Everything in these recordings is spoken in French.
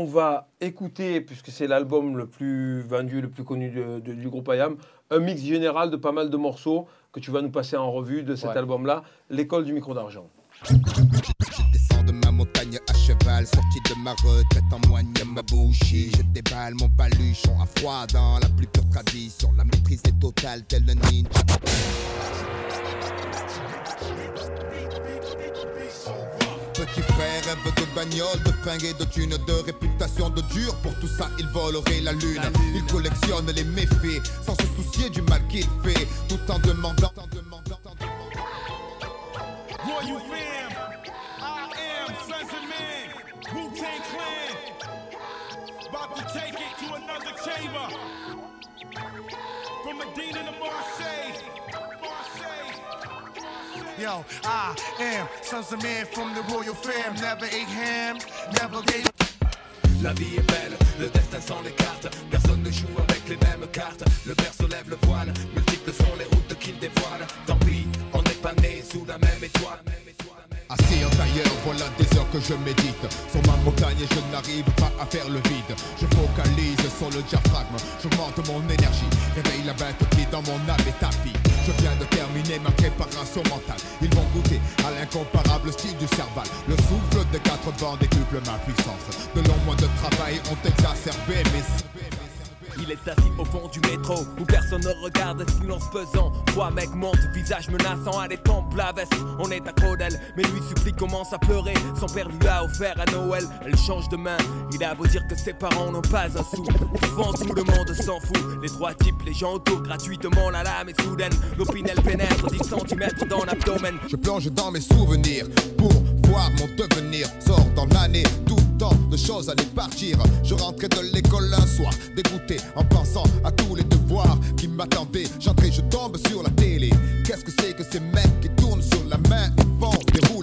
On va écouter, puisque c'est l'album le plus vendu, le plus connu de- de- du groupe IAM, un mix général de pas mal de morceaux que tu vas nous passer en revue de cet Ouais. album-là, L'école du micro d'argent. Je descends de ma montagne à cheval, sorti de ma retraite en moigne ma bouche. Je déballe mon baluchon à froid dans la plus pure tradition. La maîtrise est totale, tel un ninja. Petit frère rêve de bagnole, de fringues et de thunes, de réputation de dur. Pour tout ça, il volerait la lune. Il collectionne les méfaits sans se soucier du mal qu'il fait, tout en demandant. en demandant- en demandant-. About to take it to another chamber. From Medina to. Marseille. Yo, I am Sons of Man from the Royal fam. Never ate ham, never gave. La vie est belle, le destin sans les cartes. Personne ne joue avec les mêmes cartes. Le berceau lève le voile, multiples sont les routes qu'il dévoile. Tant pis, on n'est pas né sous la même étoile. Assis en tailleur, voilà des heures que je médite. Sur ma montagne et je n'arrive pas à faire le vide. Je focalise sur le diaphragme, j'augmente mon énergie. Réveille la bête qui dans mon âme est tapis. Je viens de terminer ma préparation mentale. Ils vont goûter à l'incomparable style du cerval. Le souffle des quatre vents décuple ma puissance. De longs mois de travail ont exacerbé mes... Il est assis au fond du métro où personne ne regarde, silence pesant. Trois mecs montent, visage menaçant à des la veste. On est accro d'elle, mais lui supplie, commence à pleurer. Son père lui a offert à Noël, elle change de main. Il a beau dire que ses parents n'ont pas un sou. Souvent tout le monde s'en fout. Les trois types, les gens autour, gratuitement la lame est soudaine. L'opinel pénètre 10 cm dans l'abdomen. Je plonge dans mes souvenirs pour voir mon devenir. Sors dans l'année, tout tant de choses allaient partir. Je rentrais de l'école un soir, dégoûté en pensant à tous les devoirs qui m'attendaient. J'entrais, je tombe sur la télé. Qu'est-ce que c'est que ces mecs qui tournent sur la main et font des roues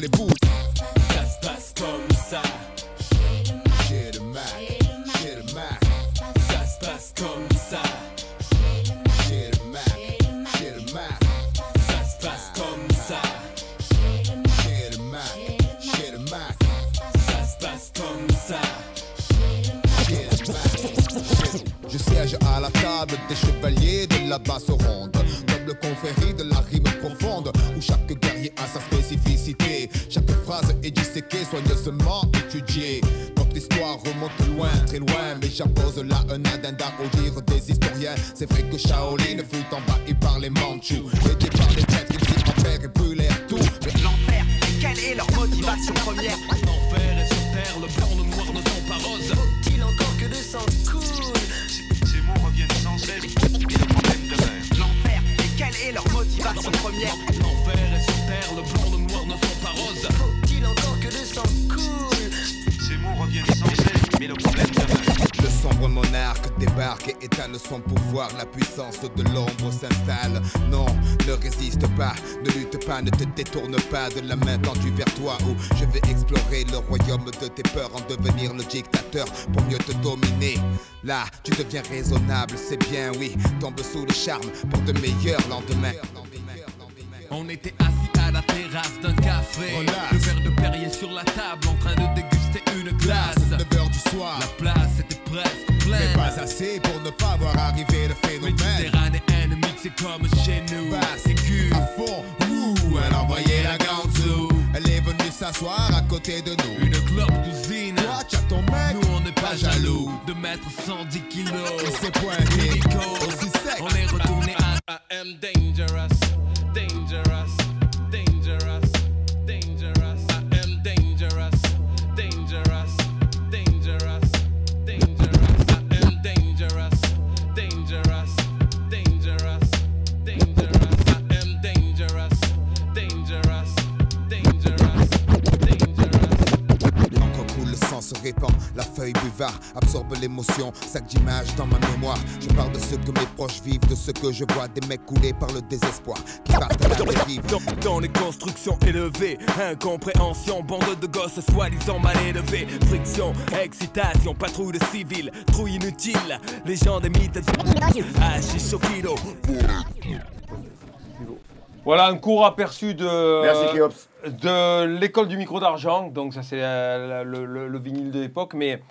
à la table des chevaliers de la basse ronde. Noble confrérie de la rime profonde Où chaque guerrier a sa spécificité. Chaque phrase est disséquée, soigneusement étudiée. Notre histoire remonte loin, très loin Mais j'impose là un addenda au dire des historiens. C'est vrai que Shaolin fut envahi par les Mandchous Aidés par les traîtres, ils s'y enferment et brûlèrent tout. Mais L'enfer, quelle est leur motivation première? L'enfer est sur terre, le blanc, le noir ne sont pas roses. Faut-il encore que le sang coule? L'enfer, et quelle est leur motivation première? Monarque débarque et éteint son pouvoir. La puissance de l'ombre s'installe. Non, ne résiste pas, ne lutte pas, ne te détourne pas de la main tendue vers toi. Où je vais explorer le royaume de tes peurs, en devenir le dictateur pour mieux te dominer. Là, tu deviens raisonnable, c'est bien, oui. Tombe sous le charme pour de meilleurs lendemains. On était assis à la terrasse d'un café. Relax. Le verre de Perrier sur la table, en train de déguster une glace. Assez pour ne pas voir arriver le phénomène. Méditerranéenne mixée comme chez nous. Basse C'est cul. à fond, ouh, elle envoyait la ganzou. Elle est venue s'asseoir à côté de nous. Une clope d'usine. Toi, tu as ton mec, Nous on n'est pas pas jaloux jaloux. de mettre 110 kilos. il s'est pointé aussi sec. on est retourné à I am dangerous, dangerous, absorbe l'émotion, sac d'images dans ma mémoire. Je parle de ce que mes proches vivent, de ce que je vois, des mecs coulés par le désespoir, qui partent à la dérive. Dans, dans les constructions élevées, incompréhension, bande de gosses soi-disant mal élevés, friction, excitation, patrouille de civils, trouille inutile, légende des mythes. Voilà un court aperçu de, Merci, Kéops. de l'école du micro d'argent. Donc ça c'est le, le- le vinyle de l'époque. Mais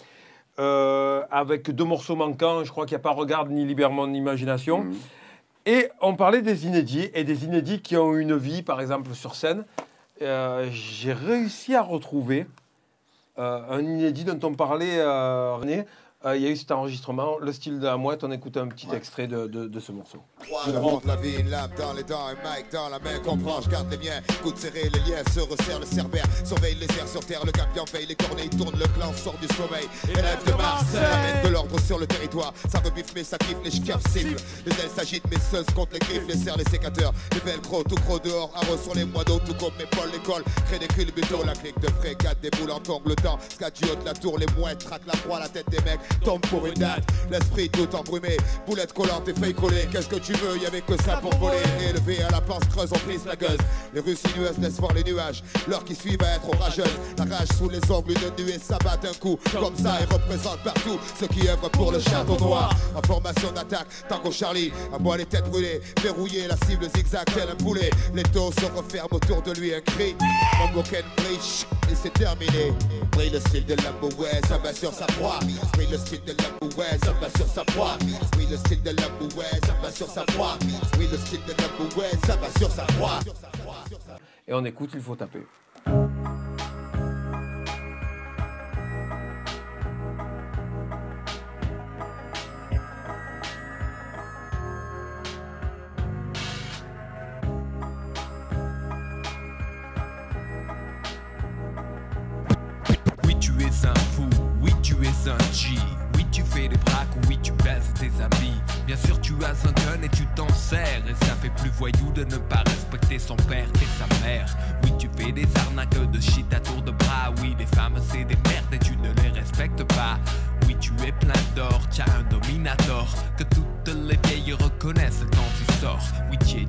euh, avec deux morceaux manquants. Je crois qu'il n'y a pas Regarde ni Libère mon imagination. Mhm. Et on parlait des inédits et des inédits qui ont une vie, par exemple, sur scène. Euh, J'ai réussi à retrouver euh, un inédit dont on parlait, René. Euh, Il y a eu cet enregistrement, Le style de la mouette. On écoute un petit extrait de, de- de ce morceau. Je la vie, une lame dans les dents, un mic dans la main, comprends, je garde les miens, coude serré, les liens se resserrent, le cerbère, surveille les airs sur terre, le gabion veille, les corneilles tournent, le clan sort du sommeil, élève de Marseille, ramène de l'ordre sur le territoire, ça rebiffe mais ça kiffe, les ch'caps ciblent, les ailes s'agitent, mes seuls contre les griffes, les serres, les sécateurs, les velcro, tout gros dehors, arrose sur les moineaux, tout comme mes poils, l'école, crée des culbutons, la clique de frégate, des boules en tongue, le temps, scadiote, la tour, les mouettes, traque la proie, la tête des mecs, tombe pour une date, l'esprit tout embrumé, boulette collante et feuille collée, qu'est-ce que tu veux, y avait que ça pour voler, élevé à la pince creuse, on prise la gueuse, les rues sinueuses laissent voir les nuages, l'heure qui suit va être orageuse, la rage sous les ongles, une nuée s'abat d'un coup, comme ça et représente partout ceux qui œuvrent pour le château noir, en formation d'attaque, tango Charlie, à moi les têtes brûlées, verrouillées, la cible zigzag tel un poulet, les taux se referment autour de lui, un cri, bridge, et c'est terminé, brille le style de Lambo, ouais, ça va sur sa proie, brille le style de Lambo, ouais, ça va sur sa proie, brille le style de Lambo, ouais, ça va sur sa proie, brille le style de Lambo, ouais, ça va sur sa proie. Et on écoute, il faut taper. Oui, tu baises tes amis. Bien sûr, tu as un gun et tu t'en sers. Et ça fait plus voyou de ne pas respecter son père et sa mère. Oui, tu fais des arnaques de shit à tour de bras. Oui, les femmes, c'est des merdes et tu ne les respectes pas. Oui, tu es plein d'or, tu as un dominator. Que toutes les vieilles reconnaissent quand tu sors. Oui, tu es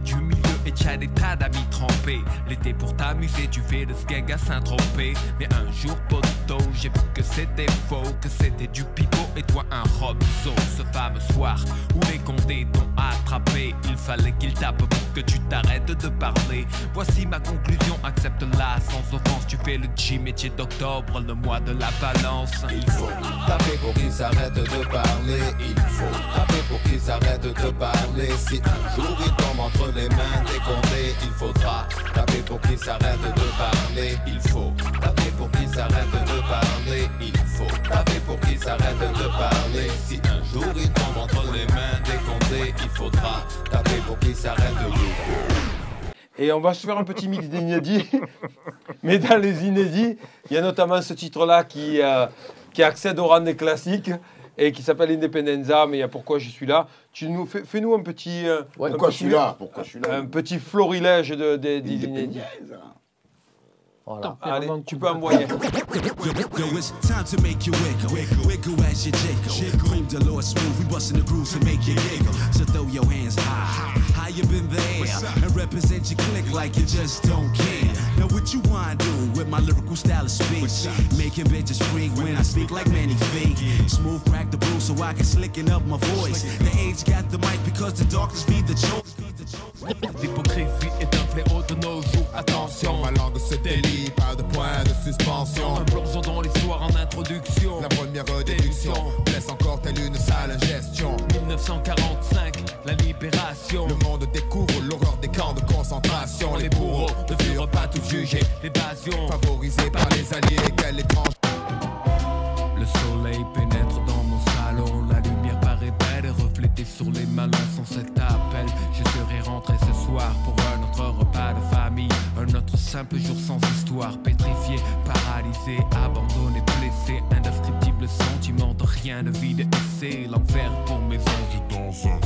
et tu as des tas d'amis trempés. L'été pour t'amuser, tu fais le skeg à Saint-Tropez. Mais un jour, poteau, j'ai vu que c'était faux, que c'était du pipeau et toi un Robso. Ce fameux soir où les condés t'ont attrapé, il fallait qu'ils tapent pour que tu t'arrêtes de parler. Voici ma conclusion, accepte-la sans offense. Tu fais le G métier d'octobre, le mois de la balance. Il faut taper pour qu'ils arrêtent de parler. Il faut taper pour qu'ils arrêtent de parler. Si un jour ils tombent entre les mains des condés, il faudra taper pour qu'ils arrêtent de parler. Il faut taper pour qu'ils arrêtent de parler. Il faut taper pour qu'ils arrêtent de parler. Si un jour ils tombent entre les mains des condés, il faudra taper pour qu'ils arrêtent de parler. Et on va se faire un petit mix d'inédits. Mais dans les inédits, il y a notamment ce titre-là qui, euh, qui accède au rang des classiques et qui s'appelle Independenza. Mais il y a pourquoi je suis là. Tu nous fais, fais-nous un petit. euh, un Pourquoi je petit- suis là Pourquoi je suis là Un petit florilège de, de- des inédits. Voilà. Allez, tu peux envoyer. Now what you wanna do with my lyrical style of speech? Making bitches freak when I speak like many feet. Smooth crack the blue so I can slicken up my voice. The age got the mic because the darkness be the choice. L'hypocrisie est un fléau de nos jours, attention. Ma langue se délie, pas de point de suspension. Un plongeon dans l'histoire en introduction. La première déduction blesse encore telle une sale ingestion. 1945, la libération. Le monde découvre l'horreur des camps de concentration. Les bourreaux ne jugés. L'évasion, favorisés par les alliés, quelle étrange Le soleil pénètre dans mon salon, la lumière paraît belle et reflétée sur les malins sans cet appel. Je serai rentré ce soir pour un autre repas de famille, un autre simple jour sans histoire, pétrifié, paralysé, abandonné, blessé, indescriptible sentiment de rien de vide et c'est l'enfer pour mes anges dans un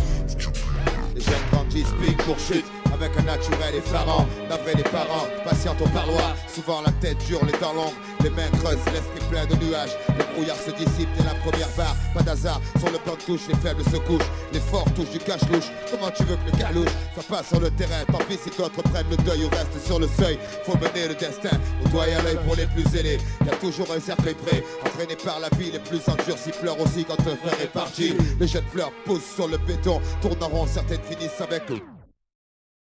Les jeunes grandissent, piquent pour chute Avec un naturel effarant. Navré les parents, patiente au parloir. Souvent la tête dure, les dents longues. Les mains creuses, l'esprit plein de nuages. Le brouillard se dissipe dès la première barre. Pas d'hasard, sur le plan de touche Les faibles se couchent, les forts touchent du cache-louche. Comment tu veux que le galouche soit pas sur le terrain? Tant pis si d'autres prennent le deuil ou restent sur le seuil. Faut mener le destin au doigt et à l'œil pour les plus ailés. Y a toujours un cercueil prêt Entraîné par la vie, les plus endurcis pleurent aussi quand un frère est parti. Les jeunes fleurs poussent sur le béton Tournent en rond, certaines finissent avec eux